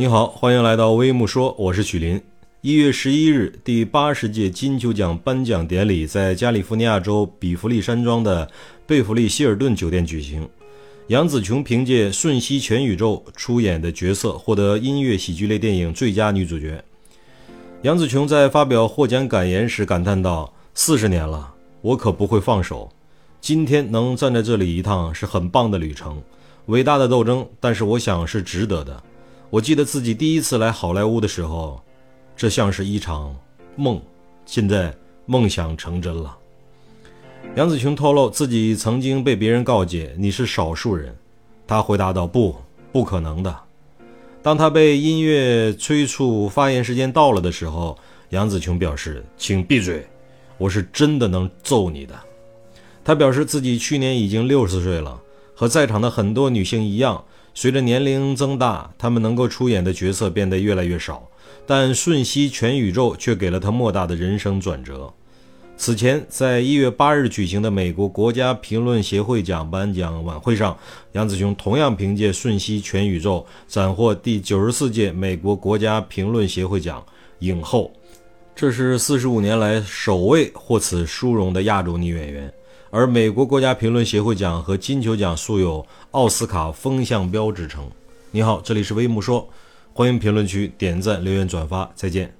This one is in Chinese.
你好，欢迎来到微木说，我是许林。一月十一日，第八十届金球奖颁奖典礼在加利福尼亚州比弗利山庄的贝弗利希尔顿酒店举行。杨紫琼凭借《瞬息全宇宙》出演的角色获得音乐喜剧类电影最佳女主角。杨紫琼在发表获奖感言时感叹道：“四十年了，我可不会放手。今天能站在这里一趟是很棒的旅程，伟大的斗争，但是我想是值得的。我记得自己第一次来好莱坞的时候。”这像是一场梦，现在梦想成真了。杨紫琼透露自己曾经被别人告诫你是少数人，她回答道：“不，不可能的。”当他被音乐催促发言时间到了的时候，杨紫琼表示：“请闭嘴，我是真的能揍你的。”她表示自己去年已经六十岁了，和在场的很多女性一样，随着年龄增大，他们能够出演的角色变得越来越少。但瞬息全宇宙却给了他莫大的人生转折。此前，在一月八日举行的美国国家评论协会奖颁奖晚会上，杨紫琼同样凭借《瞬息全宇宙》斩获第九十四届美国国家评论协会奖影后，这是四十五年来首位获此殊荣的亚洲女演员。而美国国家评论协会奖和金球奖素有“奥斯卡风向标”之称。你好，这里是微木说。欢迎评论区点赞、留言、转发，再见。